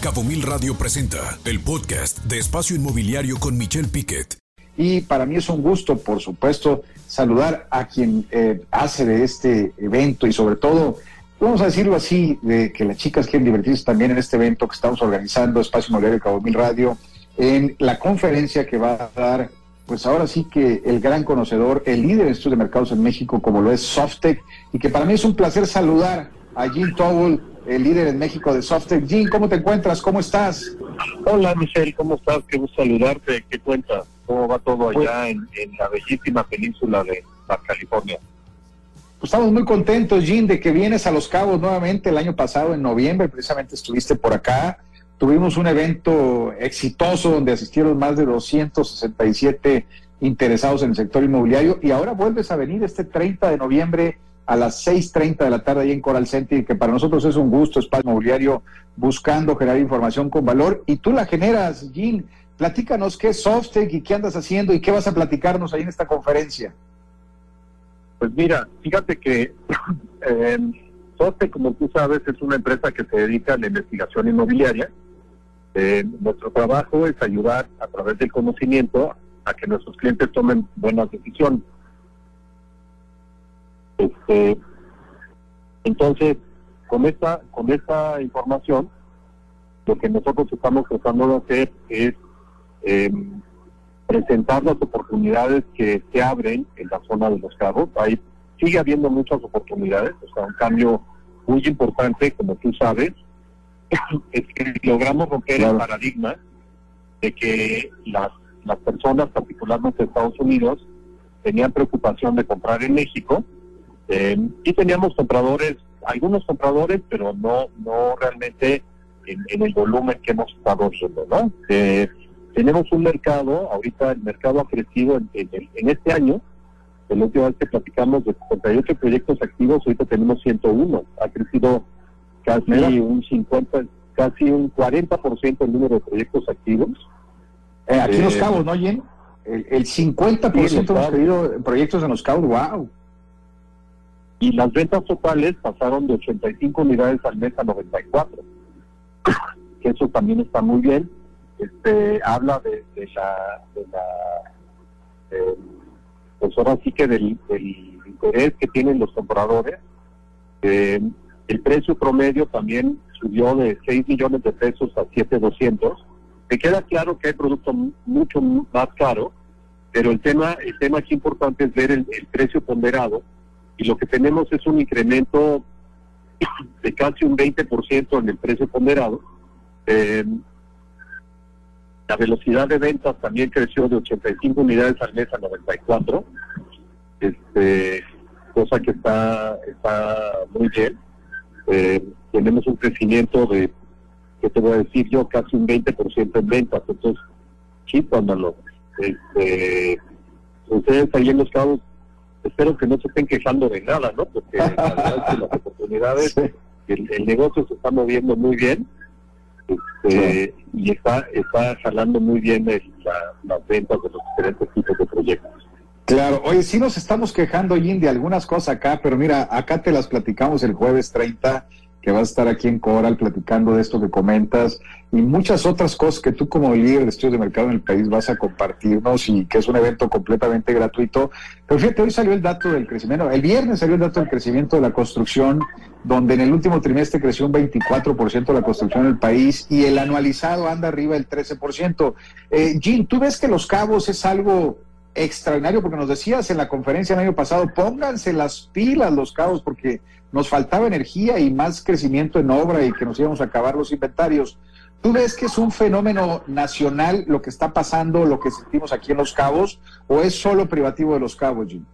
Cabo Mil Radio presenta el podcast de Espacio Inmobiliario con Michelle Piquet. Y para mí es un gusto, por supuesto, saludar a quien eh, hace de este evento y sobre todo, vamos a decirlo así, de que las chicas quieren divertirse también en este evento que estamos organizando, Espacio Inmobiliario Cabo Mil Radio, en la conferencia que va a dar, pues ahora sí que el gran conocedor, el líder en estudios de mercados en México, como lo es Softec, y que para mí es un placer saludar a Jim Towell, el líder en México de Softec. Jim, ¿cómo te encuentras? ¿Cómo estás? Hola Michelle, ¿cómo estás? Qué gusto saludarte. ¿Qué cuentas? ¿Cómo va todo allá en, la bellísima península de Baja California? Pues estamos muy contentos, Jim, de que vienes a Los Cabos nuevamente. El año pasado, en noviembre, precisamente estuviste por acá. Tuvimos un evento exitoso donde asistieron más de 267 interesados en el sector inmobiliario y ahora vuelves a venir este 30 de noviembre a las 6.30 de la tarde ahí en Coral Center, que para nosotros es un gusto, espacio inmobiliario, buscando generar información con valor. Y tú la generas, Jim. Platícanos qué es Softec y qué andas haciendo y qué vas a platicarnos ahí en esta conferencia. Pues mira, fíjate que eh, Softec, como tú sabes, es una empresa que se dedica a la investigación inmobiliaria. Eh, nuestro trabajo es ayudar a través del conocimiento a que nuestros clientes tomen buenas decisiones. Este, entonces, con esta, con esta información, lo que nosotros estamos tratando de hacer es em, presentar las oportunidades que se abren en la zona de los cabos. Ahí sigue habiendo muchas oportunidades, o sea, un cambio muy importante, como tú sabes, es que logramos romper el paradigma de que las, las personas, particularmente de Estados Unidos, tenían preocupación de comprar en México eh, y teníamos compradores, algunos compradores, pero no no realmente en, el volumen que hemos estado viendo, ¿no? Eh, tenemos un mercado, ahorita el mercado ha crecido en, en, este año, el último vez que platicamos de 58 proyectos activos, ahorita tenemos 101, ha crecido casi un 50, casi un 40% el número de proyectos activos. Eh, aquí en Los Cabos, ¿no, Jen? El, el 50% hemos pedido proyectos en Los Cabos, wow. Y las ventas totales pasaron de 85 unidades al mes a 94. que eso también está muy bien. Este, habla de, la, de la pues ahora sí que del, interés que tienen los compradores. Eh, el precio promedio también subió de 6 millones de pesos a 7,200. Me queda claro que hay productos mucho más caros, pero el tema, el tema aquí importante es ver el precio ponderado y lo que tenemos es un incremento de casi un 20% en el precio ponderado. Eh, la velocidad de ventas también creció de 85 unidades al mes a 94, este, cosa que está, está muy bien. Eh, tenemos un crecimiento de, ¿qué te voy a decir yo? Casi un 20% en ventas. Entonces, sí, cuando este, ustedes ahí en los cabos espero que no se estén quejando de nada, ¿no? Porque la verdad es que las oportunidades, el, negocio se está moviendo muy bien este, y está, está jalando muy bien las ventas de los diferentes tipos de proyectos. Claro, oye, sí nos estamos quejando, Jim, de algunas cosas acá, pero mira, acá te las platicamos el jueves 30 que vas a estar aquí en Coral platicando de esto que comentas y muchas otras cosas que tú como líder de estudios de mercado en el país vas a compartirnos y que es un evento completamente gratuito. Pero fíjate, hoy salió el dato del crecimiento, el viernes salió el dato del crecimiento de la construcción, donde en el último trimestre creció un 24% la construcción en el país y el anualizado anda arriba del 13%. Eh, Jim, ¿tú ves que Los Cabos es algo extraordinario? Porque nos decías en la conferencia el año pasado, pónganse las pilas Los Cabos porque nos faltaba energía y más crecimiento en obra y que nos íbamos a acabar los inventarios. ¿Tú ves que es un fenómeno nacional lo que está pasando, lo que sentimos aquí en Los Cabos, o es solo privativo de Los Cabos, Jim?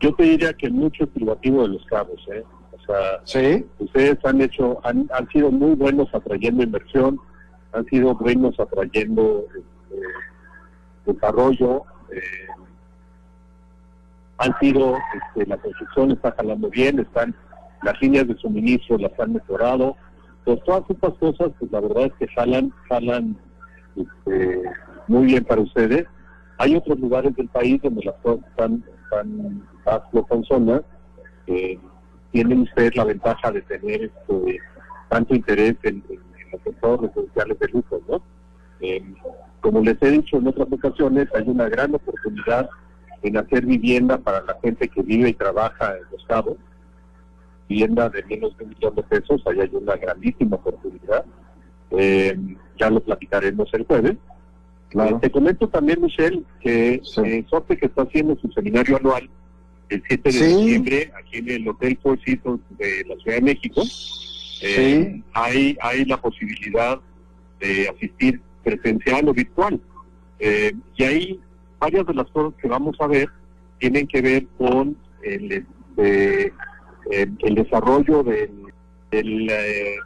Yo te diría que mucho es privativo de Los Cabos, ¿eh? O sea, ¿Sí? ustedes han hecho, han, han sido muy buenos atrayendo inversión, han sido buenos atrayendo este, desarrollo, eh, han sido, este, la construcción está jalando bien, están las líneas de suministro las han mejorado, pues todas estas cosas, pues la verdad es que jalan, jalan este, muy bien para ustedes. Hay otros lugares del país donde las cosas están, están más zonas, tienen ustedes la ventaja de tener este, tanto interés en, lo mercados residenciales de lujo, ¿no? Como les he dicho en otras ocasiones, hay una gran oportunidad en hacer vivienda para la gente que vive y trabaja en Los Cabos, vivienda de menos de un millón de pesos, ahí hay una grandísima oportunidad. Eh, ya lo platicaremos el jueves. Eh, te comento también, Michelle, que sí. eh, que está haciendo su seminario anual el 7 de diciembre aquí en el Hotel Four Seasons de la Ciudad de México. Eh, hay, hay la posibilidad de asistir presencial o virtual. Eh, y ahí varias de las cosas que vamos a ver tienen que ver con el, este, el desarrollo del, del, eh,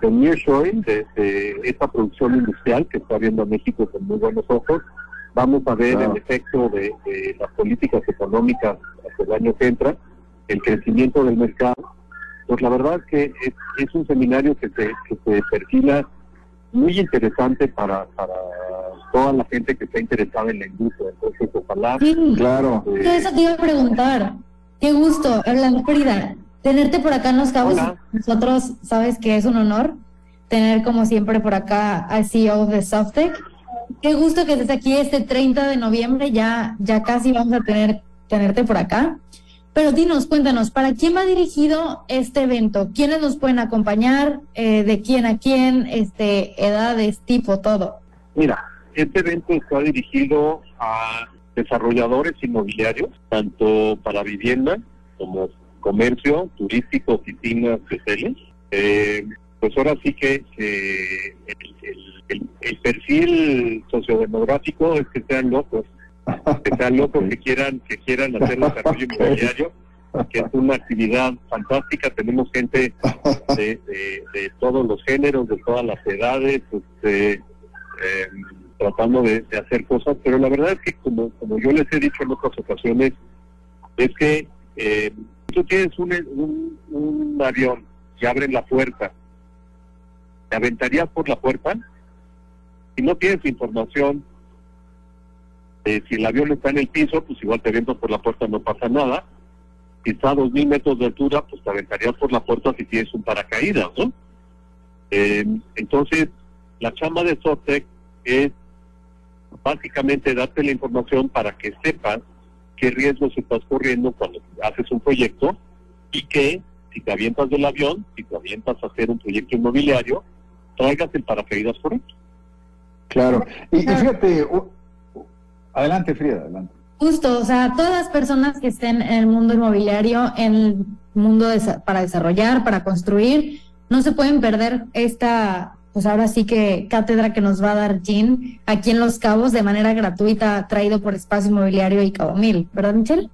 del nearshoring, de, de, esta producción industrial que está viendo México con muy buenos ojos. Vamos a ver claro. el efecto de, de, las políticas económicas hacia el año que entra, el crecimiento del mercado. Pues la verdad que es, es un seminario que se, que se perfila muy interesante para, para toda la gente que está interesada en la industria. Entonces, ojalá. Sí, claro. Eh, eso te iba a preguntar. Qué gusto, hablando Frida, tenerte por acá en Los Cabos. Hola. Nosotros, sabes que es un honor tener como siempre por acá al CEO de Softec. Qué gusto que estés aquí este 30 de noviembre, ya, ya casi vamos a tener, tenerte por acá. Pero dinos, cuéntanos, ¿para quién va dirigido este evento? ¿Quiénes nos pueden acompañar? Eh, ¿De quién a quién? Este, edades, tipo, todo. Mira, este evento está dirigido a desarrolladores inmobiliarios, tanto para vivienda como comercio, turístico, oficinas, hoteles. Eh, pues ahora sí que eh, el, el, el, perfil sociodemográfico es que sean locos, que sean locos que quieran que quieran hacer desarrollo inmobiliario, que es una actividad fantástica. Tenemos gente de, de, de todos los géneros, de todas las edades, este, eh, tratando de, de, hacer cosas, pero la verdad es que como, como yo les he dicho en otras ocasiones, es que eh, tú tienes un, un, un, avión y abren la puerta, ¿te aventarías por la puerta? Si no tienes información de si el avión está en el piso, pues igual te avientas por la puerta, no pasa nada. Si está a dos mil metros de altura, pues te aventarías por la puerta si tienes un paracaídas, ¿no? Eh, entonces, la chamba de Sotec es básicamente darte la información para que sepas qué riesgos estás corriendo cuando haces un proyecto y que si te avientas del avión, si te avientas a hacer un proyecto inmobiliario, traigas el paracaídas correcto. Claro. Y, y fíjate, adelante Frida, adelante. Justo, o sea, todas las personas que estén en el mundo inmobiliario, en el mundo de, para desarrollar, para construir, no se pueden perder esta pues ahora sí que cátedra que nos va a dar Jean aquí en Los Cabos de manera gratuita, traído por Espacio Inmobiliario y Cabo Mil, ¿verdad, Michelle?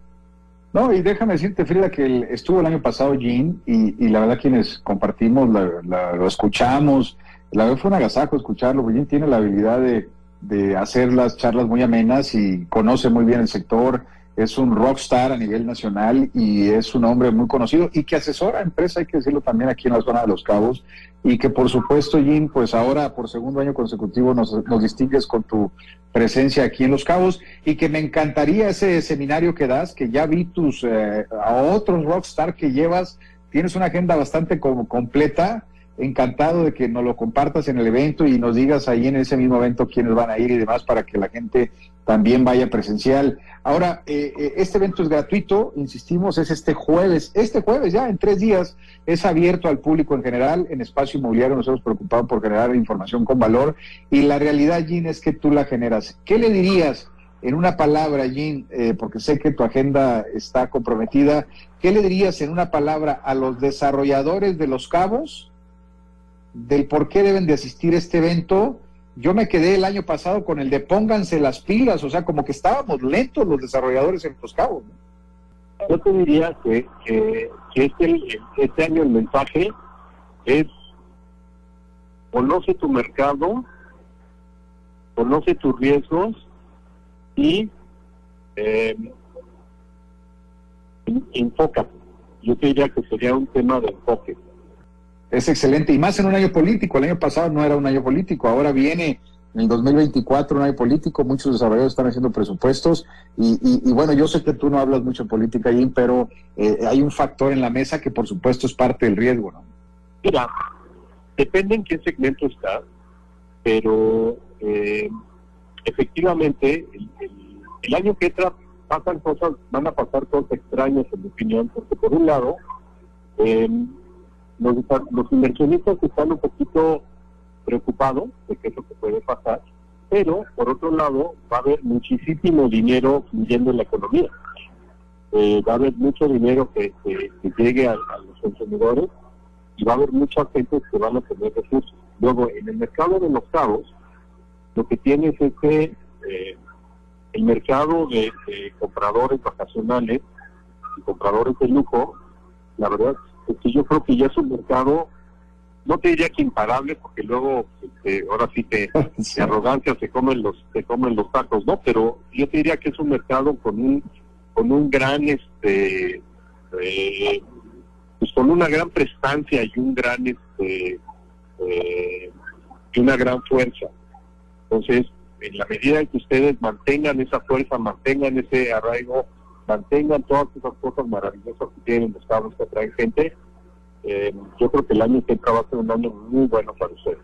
No, y déjame decirte, Frida, que el, estuvo el año pasado Jean y, y, la verdad quienes compartimos, la, la, lo escuchamos, la verdad fue un agasajo escucharlo, porque Jean tiene la habilidad de, de hacer las charlas muy amenas y conoce muy bien el sector, es un rockstar a nivel nacional y es un hombre muy conocido y que asesora a empresas, hay que decirlo también aquí en la zona de Los Cabos, y que por supuesto, Jim, pues ahora por segundo año consecutivo nos, nos distingues con tu presencia aquí en Los Cabos. Y que me encantaría ese seminario que das, que ya vi tus, eh, a otros rockstar que llevas, tienes una agenda bastante como completa, encantado de que nos lo compartas en el evento y nos digas ahí en ese mismo evento quiénes van a ir y demás para que la gente también vaya presencial. Ahora, eh, eh, este evento es gratuito, insistimos, es este jueves, este jueves ya en tres días es abierto al público en general, en espacio inmobiliario nos hemos por generar información con valor y la realidad, Jean, es que tú la generas. ¿Qué le dirías en una palabra, Jean, eh, porque sé que tu agenda está comprometida, qué le dirías en una palabra a los desarrolladores de los cabos? Del por qué deben de asistir a este evento, yo me quedé el año pasado con el de pónganse las pilas, o sea, como que estábamos lentos los desarrolladores en Los Cabos. Yo te diría que, que, este, este año el mensaje es conoce tu mercado, conoce tus riesgos y eh, enfoca. Yo te diría que sería un tema de enfoque es excelente y más en un año político. El año pasado no era un año político, ahora viene en el 2024 un año político, muchos desarrolladores están haciendo presupuestos y, bueno, yo sé que tú no hablas mucho de política, Jim, pero eh, hay un factor en la mesa que por supuesto es parte del riesgo, ¿no? Mira, Depende en qué segmento está, pero eh, efectivamente el, año que entra pasan cosas, van a pasar cosas extrañas en mi opinión, porque por un lado eh, los, los inversionistas están un poquito preocupados de qué es lo que puede pasar, pero por otro lado va a haber muchísimo dinero fluyendo en la economía. Eh, va a haber mucho dinero que, llegue a, los consumidores y va a haber mucha gente que van a tener recursos. Luego, en el mercado de los cabos, lo que tienes es que eh, el mercado de, compradores vacacionales y compradores de lujo, la verdad es que yo creo que ya es un mercado no te diría que imparable porque luego este, ahora sí de arrogancia se comen los se comen los tacos no pero yo te diría que es un mercado con un con un gran este eh, pues con una gran prestancia y un gran este eh, y una gran fuerza. Entonces en la medida en que ustedes mantengan esa fuerza mantengan ese arraigo mantengan todas esas cosas maravillosas que tienen los estados que atraen gente eh, yo creo que el año que entra va a ser un año muy bueno para ustedes.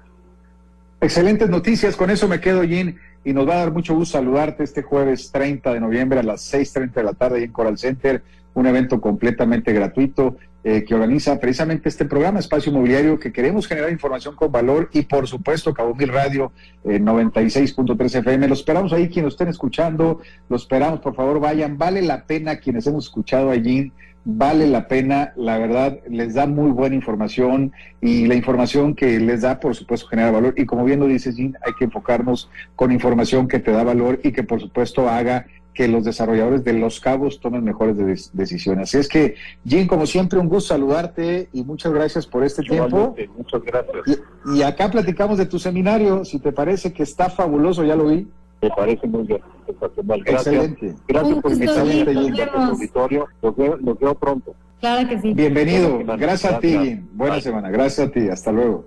Excelentes noticias, con eso me quedo, Jin, y nos va a dar mucho gusto saludarte este jueves 30 de noviembre a las 6.30 de la tarde en Coral Center, un evento completamente gratuito eh, que organiza precisamente este programa Espacio Inmobiliario, que queremos generar información con valor y por supuesto Cabo Mil Radio eh, 96.3 FM. Lo esperamos ahí quienes estén escuchando, lo esperamos, por favor vayan, vale la pena quienes hemos escuchado a Jin vale la pena, la verdad, les da muy buena información y la información que les da, por supuesto, genera valor. Y como bien lo dice Jim, hay que enfocarnos con información que te da valor y que, por supuesto, haga que los desarrolladores de Los Cabos tomen mejores decisiones. Así es que, Jim, como siempre, un gusto saludarte y muchas gracias por este tiempo. Muchas gracias. Y, y acá platicamos de tu seminario, si te parece que está fabuloso, ya lo vi. Me parece muy bien, Gracias. Excelente. Gracias por invitarme a auditorio. Los veo, los veo pronto. Claro que sí. Bienvenido. Gracias a ti. Buena semana. Gracias a ti. Hasta luego.